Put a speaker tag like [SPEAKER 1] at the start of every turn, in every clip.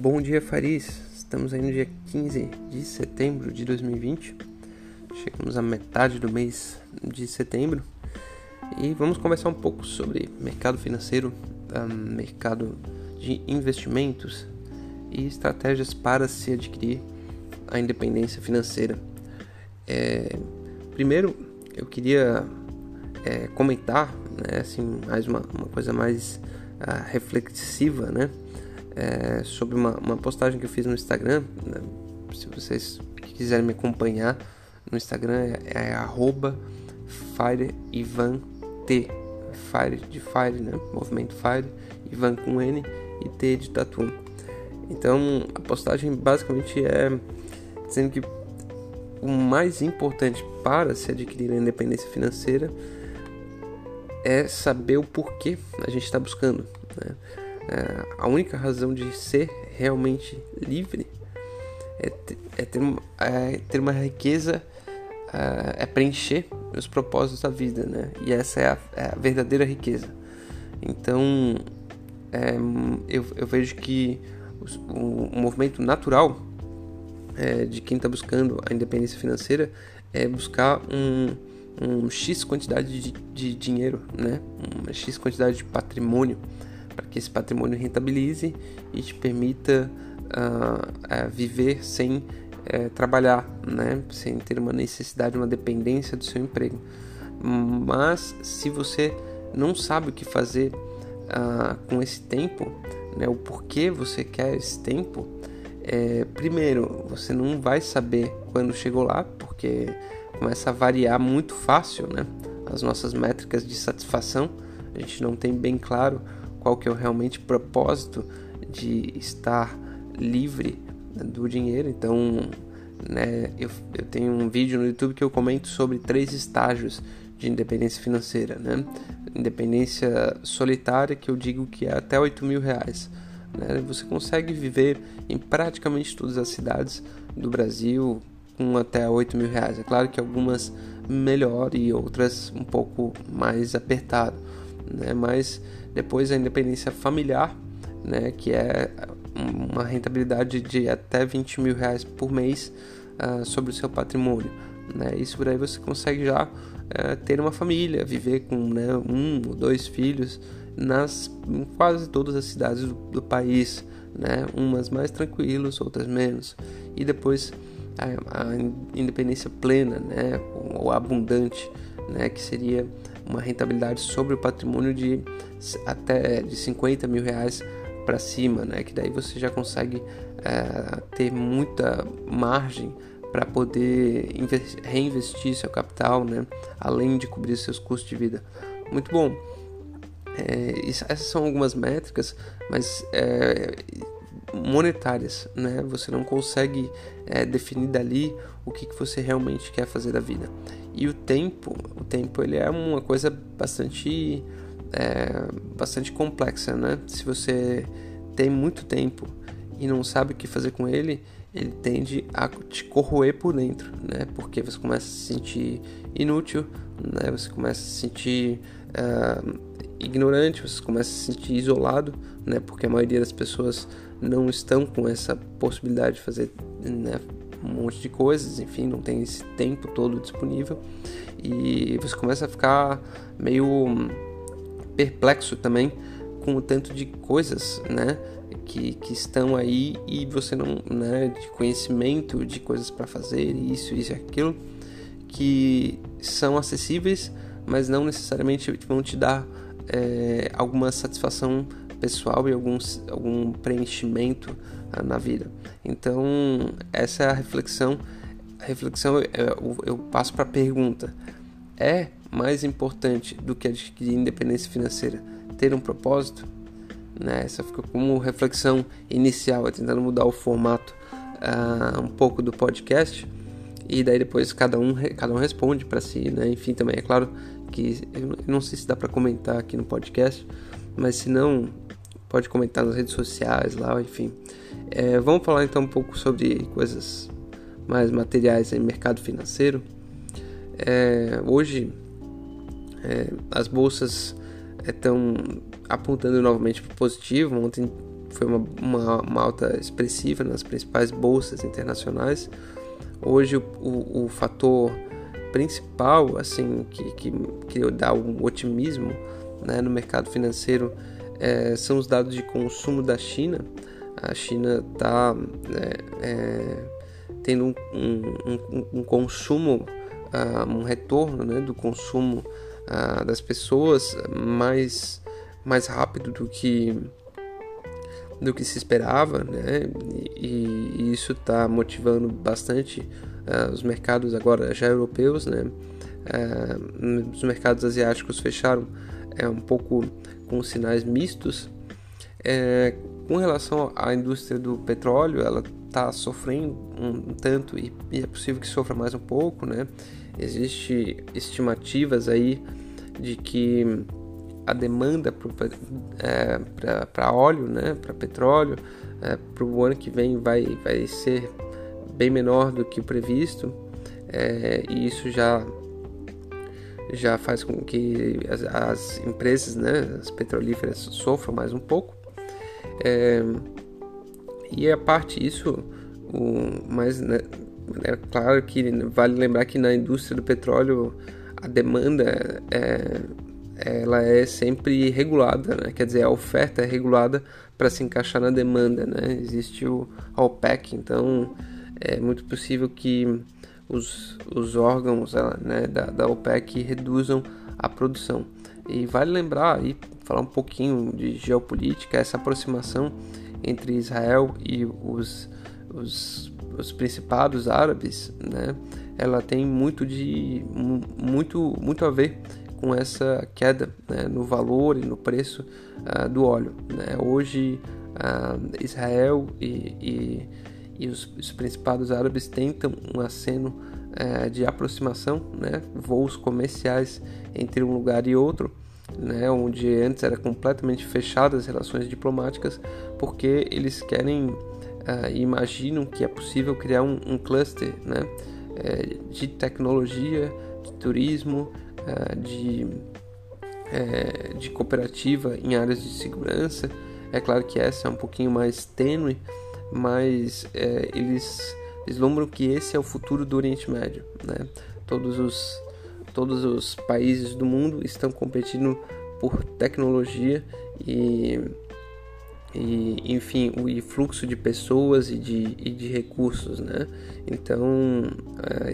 [SPEAKER 1] Bom dia, Faris. Estamos aí no dia 15 de setembro de 2020. Chegamos à metade do mês de setembro e vamos conversar um pouco sobre mercado financeiro, mercado de investimentos e estratégias para se adquirir a independência financeira. É, primeiro, eu queria é, comentar, né, assim, mais uma, uma coisa mais uh, reflexiva, né? É, sobre uma, uma, postagem que eu fiz no Instagram. Né? Se vocês quiserem me acompanhar no Instagram é, é FireIvanT. Fire de Fire, né? Movimento Fire, Ivan com N e T de Tatu. Então a postagem basicamente é dizendo que o mais importante para se adquirir a independência financeira é saber o porquê a gente está buscando. Né? A única razão de ser realmente livre é, ter, é ter, é ter uma riqueza, é, é, preencher os propósitos da vida, né? E essa é a, é a verdadeira riqueza. Então, é, eu, eu, vejo que o, o, o movimento natural é, de quem está buscando a independência financeira é buscar um, um X quantidade de, de dinheiro, né? Uma X quantidade de patrimônio para que esse patrimônio rentabilize e te permita uh, uh, viver sem uh, trabalhar, né? sem ter uma necessidade, uma dependência do seu emprego. Mas se você não sabe o que fazer ah, com esse tempo, né? o porquê você quer esse tempo, é, primeiro você não vai saber quando chegou lá, porque começa a variar muito fácil, né? As nossas métricas de satisfação, a gente não tem bem claro qual que é o realmente propósito de estar livre do dinheiro. Então, né, eu, eu tenho um vídeo no YouTube que eu comento sobre três estágios de independência financeira, né? Independência solitária, que eu digo que é até 8 mil reais. Né? Você consegue viver em praticamente todas as cidades do Brasil com até 8 mil reais. É claro que algumas melhor e outras um pouco mais apertado, né? Mas depois a independência familiar, né, que é uma rentabilidade de até 20 mil reais por mês uh, sobre o seu patrimônio. Né? Isso por aí você consegue já uh, ter uma família, viver com né, um ou dois filhos nas em quase todas as cidades do, do país, né? umas mais tranquilas, outras menos. E depois a, a independência plena, né? ou abundante, né? que seria uma rentabilidade sobre o patrimônio de até de 50 mil reais para cima, né? Que daí você já consegue é, ter muita margem para poder reinvestir seu capital, né? Além de cobrir seus custos de vida. Muito bom. É, essas são algumas métricas, mas é, monetárias, né? Você não consegue é, definir dali o que, que você realmente quer fazer da vida. E o tempo, o tempo ele é uma coisa bastante, é, bastante complexa, né? Se você tem muito tempo e não sabe o que fazer com ele, ele tende a te corroer por dentro, né? Porque você começa a se sentir inútil, né? Você começa a se sentir uh, ignorante, você começa a se sentir isolado, né? Porque a maioria das pessoas não estão com essa possibilidade de fazer né, um monte de coisas, enfim, não tem esse tempo todo disponível. E você começa a ficar meio perplexo também com o tanto de coisas, né, que, que estão aí e você não, né, de conhecimento de coisas para fazer, isso, isso e aquilo, que são acessíveis, mas não necessariamente vão te dar é, alguma satisfação pessoal e algum, algum preenchimento uh, na vida. Então, essa é a reflexão. A reflexão eu, eu passo para a pergunta: é mais importante do que adquirir independência financeira ter um propósito? Né? Essa fica como reflexão inicial, tentando mudar o formato uh, um pouco do podcast e daí depois cada um cada um responde para si, né? Enfim, também é claro que eu não sei se dá para comentar aqui no podcast, mas se não pode comentar nas redes sociais lá, enfim. É, vamos falar então um pouco sobre coisas mais materiais em mercado financeiro. É, hoje é, as bolsas estão é, apontando novamente para positivo. Ontem foi uma, uma, uma, alta expressiva nas principais bolsas internacionais. Hoje o, o, o fator principal assim que, que, que dá um otimismo né, no mercado financeiro é, são os dados de consumo da China. A China está é, é, tendo um, um, um consumo, uh, um retorno né, do consumo uh, das pessoas mais, mais rápido do que do que se esperava, né? E, e isso está motivando bastante uh, os mercados agora já europeus, né? Uh, os mercados asiáticos fecharam é um pouco com sinais mistos. É, com relação à indústria do petróleo, ela está sofrendo um tanto e, e, é possível que sofra mais um pouco, né? Existe estimativas aí de que a demanda para é, óleo, né, para petróleo, é, para o ano que vem vai, vai ser bem menor do que o previsto, é, e isso já já faz com que as, as, empresas, né, as petrolíferas sofram mais um pouco. É, e a parte disso, o, mas né, é claro que vale lembrar que na indústria do petróleo a demanda é, ela é sempre regulada, né? quer dizer, a oferta é regulada para se encaixar na demanda. Né? Existe o OPEC, então é muito possível que os, os órgãos né, da, da OPEC reduzam a produção. E vale lembrar e falar um pouquinho de geopolítica, essa aproximação entre Israel e os, os, os principados árabes, né? ela tem muito, de, muito, muito a ver com essa queda né, no valor e no preço uh, do óleo. Né? Hoje, uh, Israel e, e, e os, os, principados árabes tentam um aceno uh, de aproximação, né? voos comerciais entre um lugar e outro, né? onde antes era completamente fechadas as relações diplomáticas, porque eles querem e imaginam que é possível criar um, um cluster né? Eh, de tecnologia, de turismo, é, de, é, de cooperativa em áreas de segurança. É claro que essa é um pouquinho mais tênue, mas é, eles vislumbram que esse é o futuro do Oriente Médio. Né? Todos, os, todos os países do mundo estão competindo por tecnologia e, e enfim, o fluxo de pessoas e de, e de recursos. Né? Então,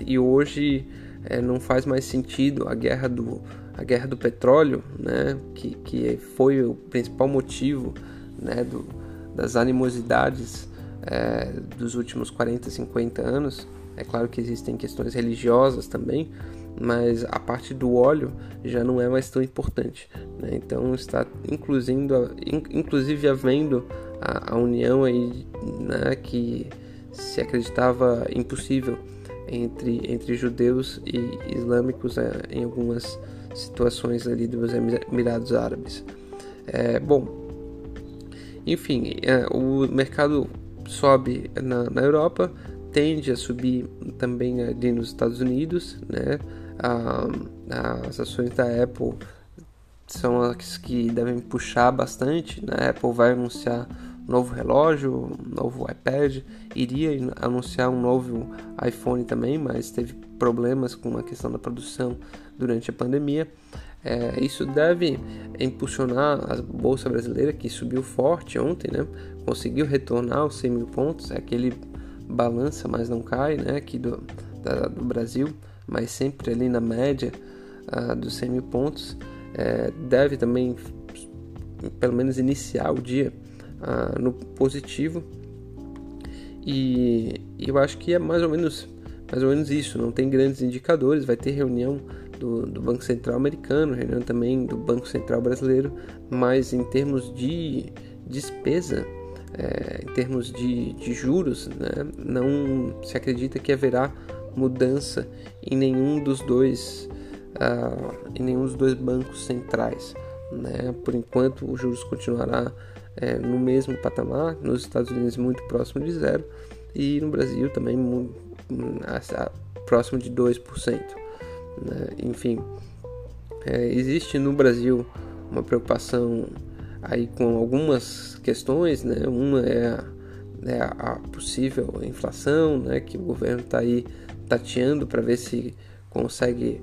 [SPEAKER 1] e hoje é, não faz mais sentido a guerra do, a guerra do petróleo, né, que, que foi o principal motivo né, do, das animosidades é, dos últimos 40, 50 anos. É claro que existem questões religiosas também, mas a parte do óleo já não é mais tão importante. Né? Então está inclusive, havendo a, a união aí né, que se acreditava impossível entre, entre judeus e islâmicos é, em algumas situações ali dos Emirados Árabes. É, bom, enfim, é, o mercado sobe na, na, Europa, tende a subir também ali nos Estados Unidos, né? A, as ações da Apple são as que devem puxar bastante, né? A Apple vai anunciar novo relógio, um novo iPad, iria anunciar um novo iPhone também, mas teve problemas com a questão da produção durante a pandemia. É, isso deve impulsionar a bolsa brasileira que subiu forte ontem, né? Conseguiu retornar aos 100 mil pontos, é aquele balança, mas não cai, né? Aqui do, da, do Brasil, mas sempre ali na média uh, dos 100 mil pontos. É, deve também, pelo menos, iniciar o dia ah, no positivo. E eu acho que é mais ou menos mais ou menos isso. Não tem grandes indicadores. Vai ter reunião do, do Banco Central americano, reunião também do Banco Central brasileiro, mas em termos de despesa, é, em termos de, de juros, né, não se acredita que haverá mudança em nenhum dos dois uh, em nenhum dos dois bancos centrais. Né? Por enquanto, os juros continuará é, no mesmo patamar, nos Estados Unidos muito próximo de zero e no Brasil também muito, próximo de 2%. Né? Enfim, é, existe no Brasil uma preocupação aí com algumas questões, né? Uma é a, é a possível inflação, né? Que o governo está aí tateando para ver se consegue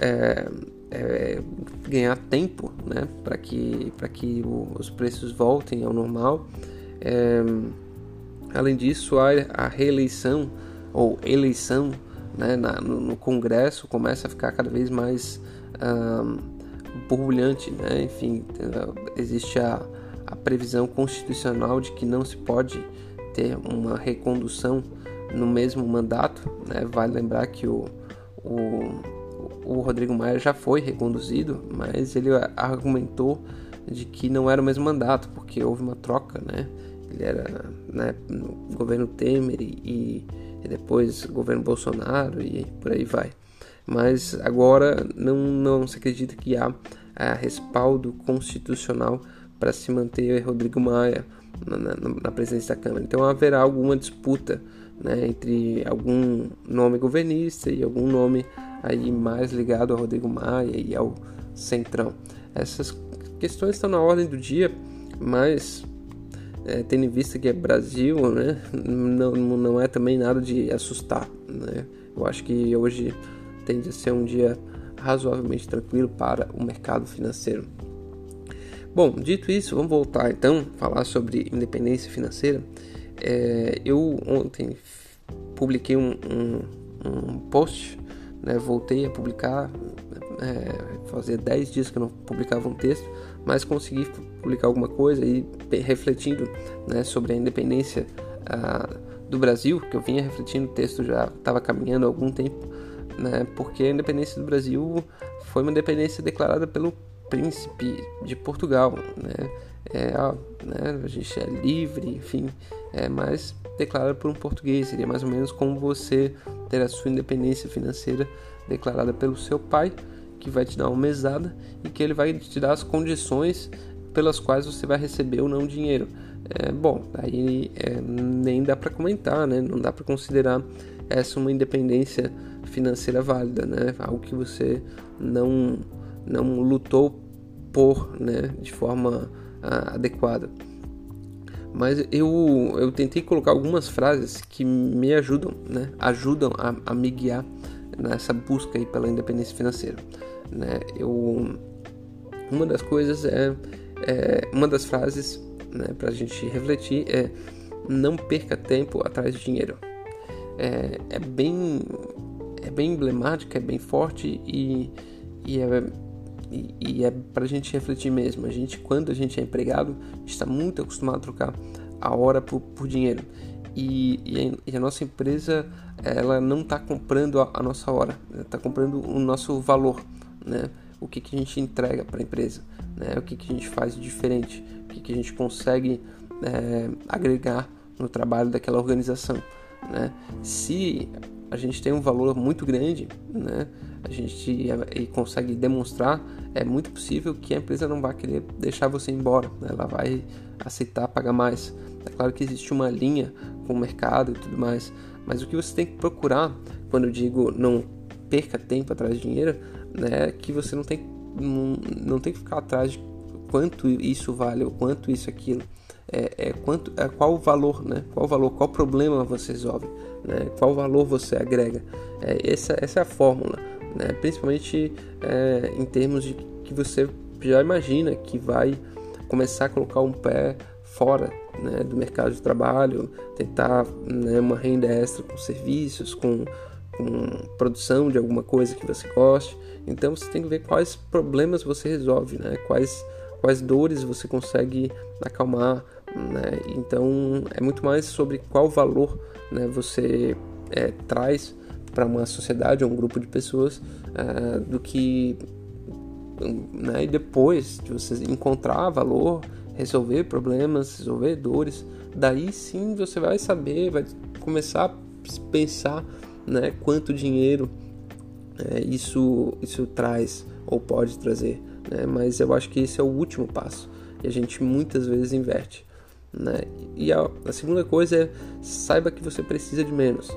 [SPEAKER 1] é, é, ganhar tempo, né? Para que para que o, os preços voltem ao normal. É, além disso, a, a reeleição ou eleição né, na, no, no, Congresso começa a ficar cada vez mais um, borbulhante, né? Enfim, existe a, a previsão constitucional de que não se pode ter uma recondução no mesmo mandato. Né? Vale lembrar que o, o, o Rodrigo Maia já foi reconduzido, mas ele argumentou de que não era o mesmo mandato, porque houve uma troca, né? Ele era né, no governo Temer e, e depois governo Bolsonaro e por aí vai mas agora não, não se acredita que há é, respaldo constitucional para se manter Rodrigo Maia na, na, na, presidência da Câmara. Então haverá alguma disputa né, entre algum nome governista e algum nome aí mais ligado a Rodrigo Maia e ao Centrão. Essas questões estão na ordem do dia, mas é, tendo em vista que é Brasil, né, não, não é também nada de assustar. Né? Eu acho que hoje tende a ser um dia razoavelmente tranquilo para o mercado financeiro. Bom, dito isso, vamos voltar então a falar sobre independência financeira. É, eu ontem publiquei um, um, um post, né, voltei a publicar, é, fazia 10 dias que eu não publicava um texto, mas consegui publicar alguma coisa e refletindo né, sobre a independência uh, do Brasil, que eu vinha refletindo, o texto já estava caminhando há algum tempo, né? Porque a independência do Brasil foi uma independência declarada pelo príncipe de Portugal, né? É, né? A gente é livre, enfim, é mais declarada por um português. Seria mais ou menos como você ter a sua independência financeira declarada pelo seu pai, que vai te dar uma mesada e que ele vai te dar as condições pelas quais você vai receber ou não dinheiro. É, bom, aí é, nem dá para comentar, né? Não dá para considerar essa uma independência financeira válida, né? Algo que você não não lutou por, né, de forma uh, adequada. Mas eu, eu tentei colocar algumas frases que me ajudam, né, ajudam a, a me guiar nessa busca aí pela independência financeira. Né? Eu, uma das coisas é, é uma das frases né, para a gente refletir é não perca tempo atrás de dinheiro. É, é bem é bem emblemática, é bem forte e, e é, e, e é para a gente refletir mesmo. A gente, quando a gente é empregado, está muito acostumado a trocar a hora por, por dinheiro. E, e, a, nossa empresa ela não está comprando a, a, nossa hora, está comprando o nosso valor, né? O que, que a gente entrega para a empresa, né? O que, que a gente faz de diferente, o que, que a gente consegue é, agregar no trabalho daquela organização, né? Se a gente tem um valor muito grande, né? A gente e consegue demonstrar, é muito possível que a empresa não vai querer deixar você embora, né? ela vai aceitar pagar mais. É claro que existe uma linha com o mercado e tudo mais, mas o que você tem que procurar quando eu digo não perca tempo atrás de dinheiro, né? É que você não tem não, não tem que ficar atrás de quanto isso vale ou quanto isso aquilo é, é quanto é qual o valor né qual valor qual problema você resolve né? qual valor você agrega. É, essa, essa é a fórmula, né? principalmente é, em termos de que você já imagina que vai começar a colocar um pé fora né, do mercado de trabalho, tentar né, uma renda extra com serviços, com, com produção de alguma coisa que você goste. Então você tem que ver quais problemas você resolve, né? quais, quais dores você consegue acalmar. Né? Então é muito mais sobre qual valor né, você é, traz para uma sociedade ou um grupo de pessoas é, do que né, depois de você encontrar valor, resolver problemas, resolver dores, daí sim você vai saber, vai começar a pensar né, quanto dinheiro é, isso, isso traz ou pode trazer. Né? Mas eu acho que esse é o último passo e a gente muitas vezes inverte. Né? E a, a, segunda coisa é saiba que você precisa de menos.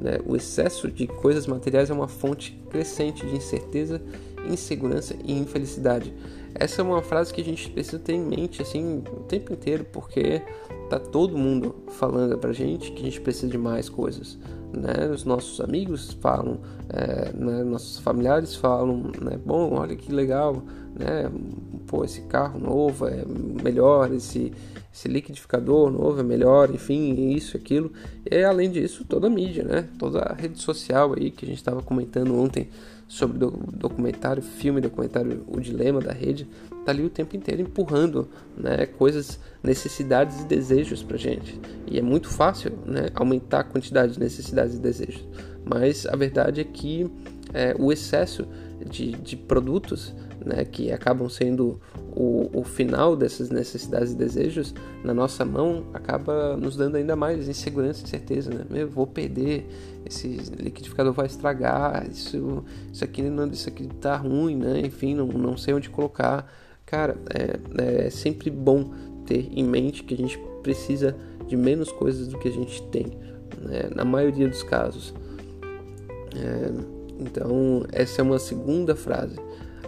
[SPEAKER 1] Né? O excesso de coisas materiais é uma fonte crescente de incerteza, insegurança e infelicidade. essa é uma frase que a gente precisa ter em mente assim o tempo inteiro, porque tá todo mundo falando pra gente que a gente precisa de mais coisas. Né? Os nossos amigos falam, é, né? nossos familiares falam, né? Bom, olha que legal, né? Pô, esse carro novo é melhor, esse, esse liquidificador novo é melhor, enfim, isso, aquilo. E além disso, toda a mídia, né? Toda a rede social aí que a gente estava comentando ontem sobre o documentário, filme documentário O Dilema da Rede, tá ali o tempo inteiro empurrando né, coisas, necessidades e desejos pra gente. E é muito fácil né, aumentar a quantidade de necessidades e desejos. Mas a verdade é que é, o excesso de, de produtos né, que acabam sendo o, o, final dessas necessidades e desejos na nossa mão acaba nos dando ainda mais insegurança e incerteza, né? Vou perder, esse liquidificador vai estragar, isso, isso aqui não, isso aqui tá ruim, né? Enfim, não, não sei onde colocar. Cara, é, é sempre bom ter em mente que a gente precisa de menos coisas do que a gente tem, né? na maioria dos casos. É, então, essa é uma segunda frase.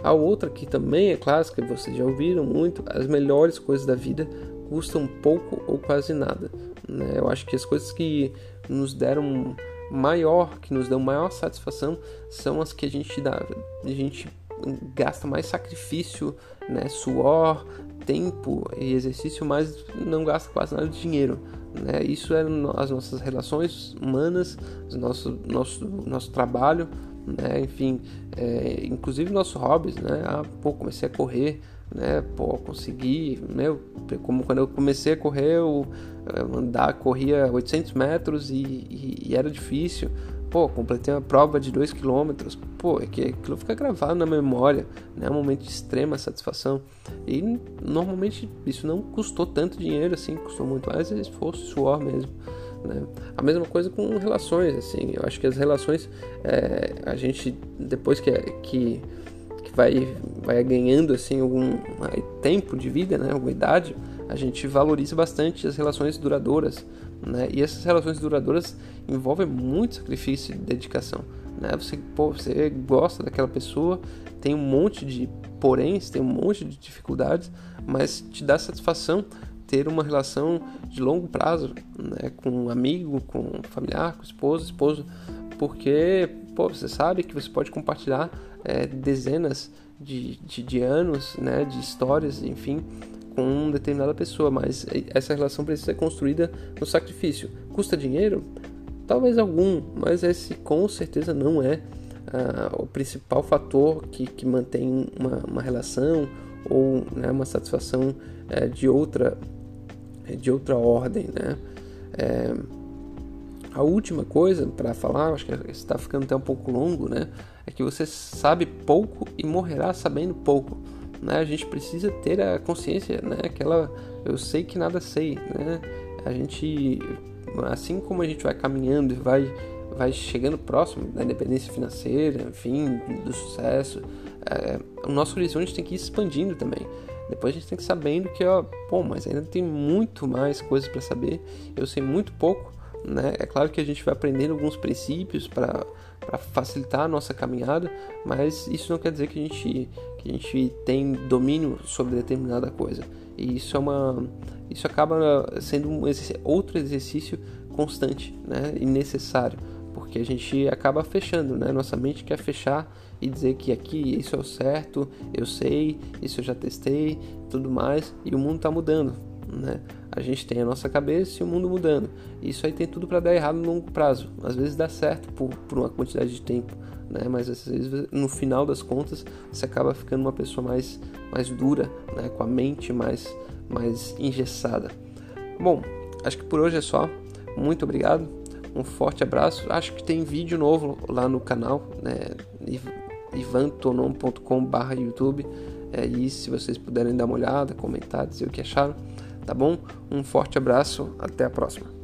[SPEAKER 1] A outra que também é clássica, vocês já ouviram muito, as melhores coisas da vida custam pouco ou quase nada. Né? Eu acho que as coisas que nos deram maior, que nos dão maior satisfação, são as que a gente dá, a gente gasta mais sacrifício, né, suor, tempo e exercício, mas não gasta quase nada de dinheiro. Né? Isso é as nossas relações humanas, nosso, nosso, nosso trabalho, né? Enfim, é, inclusive nossos hobbies, né? Ah, pô, comecei a correr, né? Pô, consegui, meu, como quando eu comecei a correr, eu, eu andar, corria 800 metros e, e, e, era difícil. Pô, completei uma prova de 2 km. Pô, é que aquilo fica gravado na memória, né? É um momento de extrema satisfação. E normalmente isso não custou tanto dinheiro assim, custou muito mais esforço, suor mesmo. Né? A mesma coisa com relações, assim, eu acho que as relações, é, a gente, depois que, que, que, vai, vai ganhando assim, algum tempo de vida, né, alguma idade, a gente valoriza bastante as relações duradouras, né? E essas relações duradouras envolvem muito sacrifício e dedicação, né? Você, pô, você gosta daquela pessoa, tem um monte de poréns, tem um monte de dificuldades, mas te dá satisfação ter uma relação de longo prazo, né, com um amigo, com um familiar, com esposo, esposo, porque pô, você sabe que você pode compartilhar é, dezenas de, de, de, anos, né, de histórias, enfim, com determinada pessoa, mas essa relação precisa ser construída no sacrifício. Custa dinheiro? Talvez algum, mas esse com certeza não é uh, o principal fator que, que mantém uma, uma relação ou né, uma satisfação uh, de outra é de outra ordem, né? É, a última coisa para falar, acho que está ficando até um pouco longo, né? É que você sabe pouco e morrerá sabendo pouco. Né? A gente precisa ter a consciência, né? Aquela, eu sei que nada sei, né? A gente, assim como a gente vai caminhando e vai, vai chegando próximo da independência financeira, enfim, do sucesso, é, o nosso horizonte tem que ir expandindo também. Depois a gente tem que ir sabendo que, ó, pô, mas ainda tem muito mais coisas para saber. Eu sei muito pouco, né? É claro que a gente vai aprendendo alguns princípios para facilitar a nossa caminhada, mas isso não quer dizer que a gente que a gente tem domínio sobre determinada coisa. E isso é uma isso acaba sendo um outro exercício constante, né? E necessário porque a gente acaba fechando, né? Nossa mente quer fechar e dizer que aqui isso é o certo, eu sei, isso eu já testei, tudo mais, e o mundo está mudando, né? A gente tem a nossa cabeça e o mundo mudando. Isso aí tem tudo para dar errado no longo prazo. Às vezes dá certo por, por uma quantidade de tempo, né? Mas às vezes no final das contas você acaba ficando uma pessoa mais mais dura, né? Com a mente mais mais engessada. Bom, acho que por hoje é só. Muito obrigado um forte abraço. Acho que tem vídeo novo lá no canal, né? ivantonon.com.br YouTube. É, e se vocês puderem dar uma olhada, comentar, dizer o que acharam, tá bom? Um forte abraço, até a próxima.